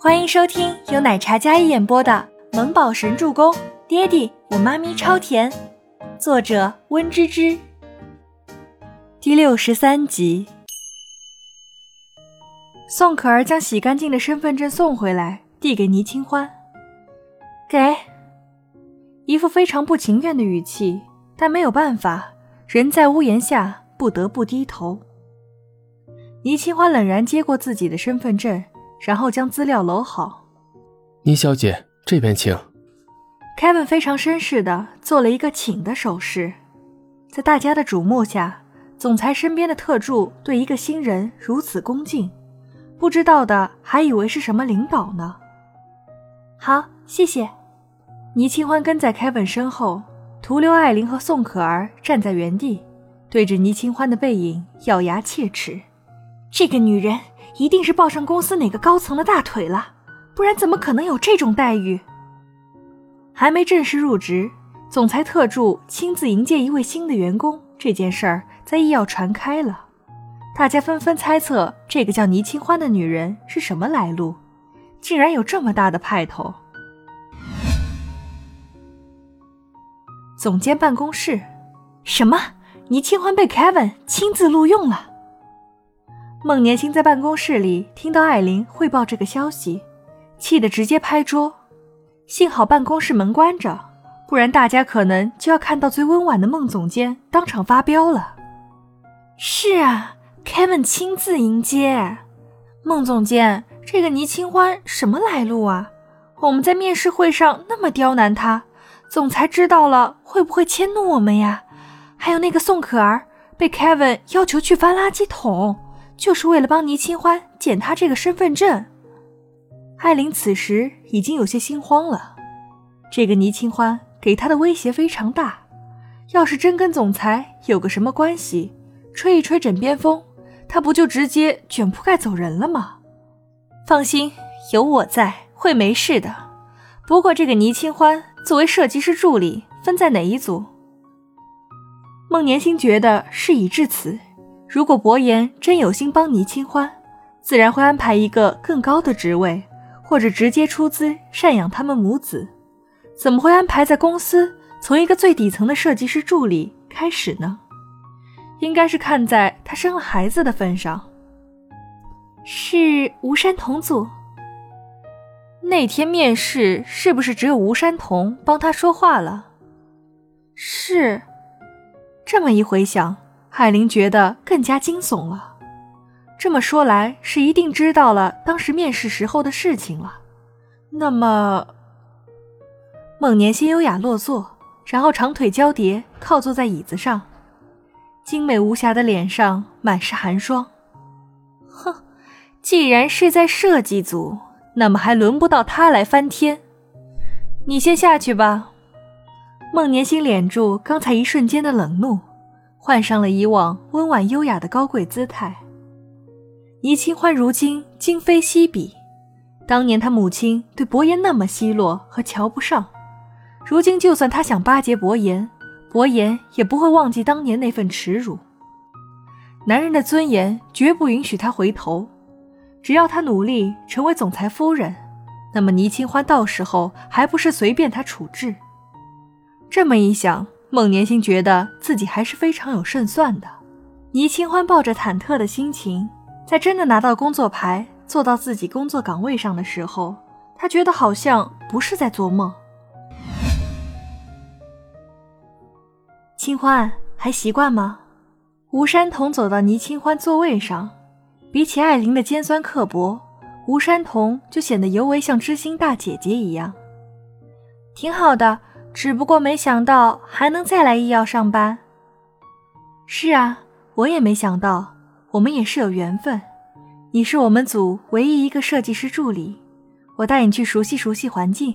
欢迎收听由奶茶嘉一演播的《萌宝神助攻》，爹地我妈咪超甜，作者温芝芝。第六十三集，宋可儿将洗干净的身份证送回来，递给倪清欢，给，一副非常不情愿的语气，但没有办法，人在屋檐下，不得不低头。倪清欢冷然接过自己的身份证，然后将资料搂好。倪小姐，这边请。Kevin 非常绅士的做了一个请的手势，在大家的瞩目下，总裁身边的特助对一个新人如此恭敬，不知道的还以为是什么领导呢。好，谢谢。倪清欢跟在 Kevin 身后，徒留艾琳和宋可儿站在原地，对着倪清欢的背影咬牙切齿。这个女人一定是抱上公司哪个高层的大腿了，不然怎么可能有这种待遇？还没正式入职，总裁特助亲自迎接一位新的员工这件事儿在医药传开了，大家纷纷猜测这个叫倪清欢的女人是什么来路，竟然有这么大的派头。总监办公室，什么？倪清欢被 Kevin 亲自录用了？孟年星在办公室里听到艾琳汇报这个消息，气得直接拍桌。幸好办公室门关着，不然大家可能就要看到最温婉的孟总监当场发飙了。是啊，Kevin 亲自迎接。孟总监，这个倪清欢什么来路啊？我们在面试会上那么刁难他，总裁知道了会不会迁怒我们呀？还有那个宋可儿，被 Kevin 要求去翻垃圾桶。就是为了帮倪清欢捡他这个身份证，艾琳此时已经有些心慌了。这个倪清欢给她的威胁非常大，要是真跟总裁有个什么关系，吹一吹枕边风，他不就直接卷铺盖走人了吗？放心，有我在，会没事的。不过这个倪清欢作为设计师助理，分在哪一组？孟年星觉得事已至此。如果伯言真有心帮倪清欢，自然会安排一个更高的职位，或者直接出资赡养他们母子。怎么会安排在公司从一个最底层的设计师助理开始呢？应该是看在他生了孩子的份上。是吴山童组。那天面试是不是只有吴山童帮他说话了？是。这么一回想。海玲觉得更加惊悚了。这么说来，是一定知道了当时面试时候的事情了。那么，孟年心优雅落座，然后长腿交叠靠坐在椅子上，精美无瑕的脸上满是寒霜。哼，既然是在设计组，那么还轮不到他来翻天。你先下去吧。孟年星敛住刚才一瞬间的冷怒。换上了以往温婉优雅的高贵姿态。倪清欢如今今非昔比，当年他母亲对伯言那么奚落和瞧不上，如今就算他想巴结伯言，伯言也不会忘记当年那份耻辱。男人的尊严绝不允许他回头，只要他努力成为总裁夫人，那么倪清欢到时候还不是随便他处置？这么一想。孟年星觉得自己还是非常有胜算的。倪清欢抱着忐忑的心情，在真的拿到工作牌，坐到自己工作岗位上的时候，他觉得好像不是在做梦。清欢还习惯吗？吴山童走到倪清欢座位上，比起艾琳的尖酸刻薄，吴山童就显得尤为像知心大姐姐一样，挺好的。只不过没想到还能再来医药上班。是啊，我也没想到，我们也是有缘分。你是我们组唯一一个设计师助理，我带你去熟悉熟悉环境。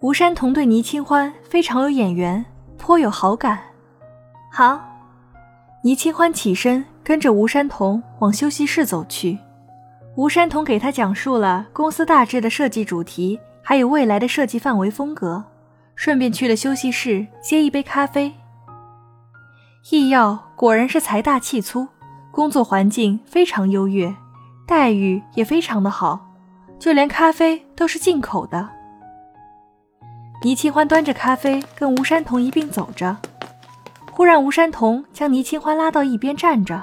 吴山童对倪清欢非常有眼缘，颇有好感。好，倪清欢起身，跟着吴山童往休息室走去。吴山童给他讲述了公司大致的设计主题，还有未来的设计范围风格。顺便去了休息室接一杯咖啡。易耀果然是财大气粗，工作环境非常优越，待遇也非常的好。就连咖啡都是进口的。倪清欢端着咖啡跟吴山童一并走着，忽然吴山童将倪清欢拉到一边站着，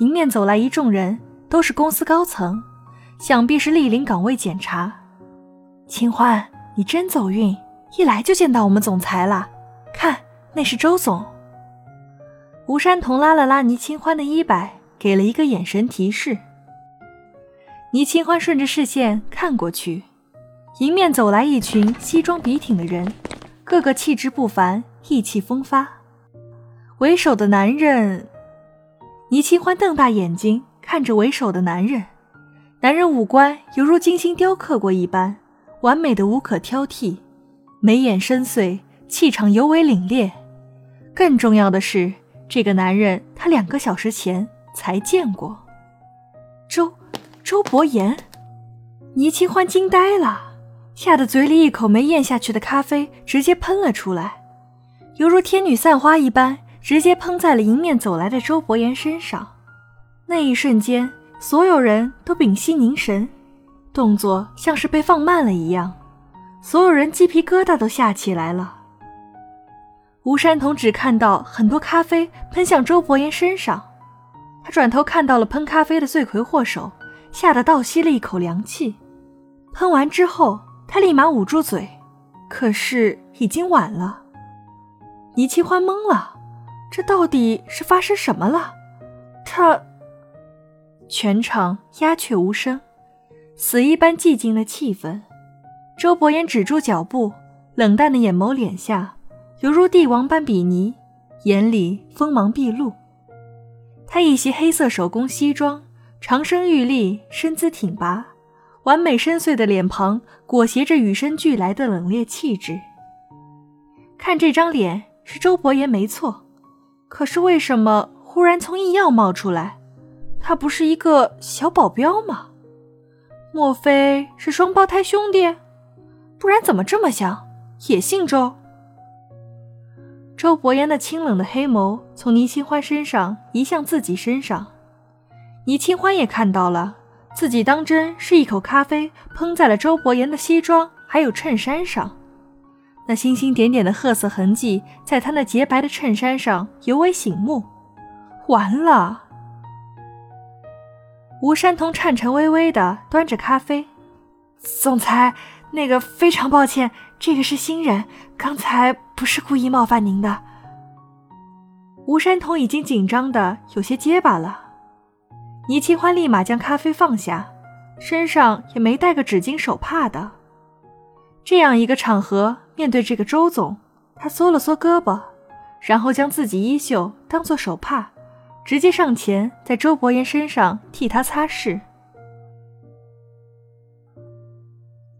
迎面走来一众人，都是公司高层，想必是莅临岗位检查。清欢，你真走运，一来就见到我们总裁了，看那是周总。吴山童拉了拉倪清欢的衣摆，给了一个眼神提示。倪清欢顺着视线看过去。迎面走来一群西装笔挺的人，个个气质不凡，意气风发。为首的男人，倪清欢瞪大眼睛看着为首的男人。男人五官犹如精心雕刻过一般，完美的无可挑剔，眉眼深邃，气场尤为凛冽。更重要的是，这个男人他两个小时前才见过。周周伯言，倪清欢惊呆了。吓得嘴里一口没咽下去的咖啡直接喷了出来，犹如天女散花一般，直接喷在了迎面走来的周伯言身上。那一瞬间，所有人都屏息凝神，动作像是被放慢了一样，所有人鸡皮疙瘩都吓起来了。吴山童只看到很多咖啡喷向周伯言身上，他转头看到了喷咖啡的罪魁祸首，吓得倒吸了一口凉气。喷完之后。他立马捂住嘴，可是已经晚了。倪清欢懵了，这到底是发生什么了？他……全场鸦雀无声，死一般寂静的气氛。周伯言止住脚步，冷淡的眼眸敛下，犹如帝王般鄙夷，眼里锋芒毕露。他一袭黑色手工西装，长身玉立，身姿挺拔。完美深邃的脸庞裹挟着与生俱来的冷冽气质。看这张脸是周伯言没错，可是为什么忽然从异样冒出来？他不是一个小保镖吗？莫非是双胞胎兄弟？不然怎么这么像？也姓周？周伯言的清冷的黑眸从倪清欢身上移向自己身上，倪清欢也看到了。自己当真是一口咖啡喷在了周伯言的西装还有衬衫上，那星星点点的褐色痕迹在他那洁白的衬衫上尤为醒目。完了！吴山童颤颤巍巍地端着咖啡，总裁，那个非常抱歉，这个是新人，刚才不是故意冒犯您的。吴山童已经紧张的有些结巴了。倪清欢立马将咖啡放下，身上也没带个纸巾手帕的。这样一个场合，面对这个周总，他缩了缩胳膊，然后将自己衣袖当做手帕，直接上前在周伯言身上替他擦拭。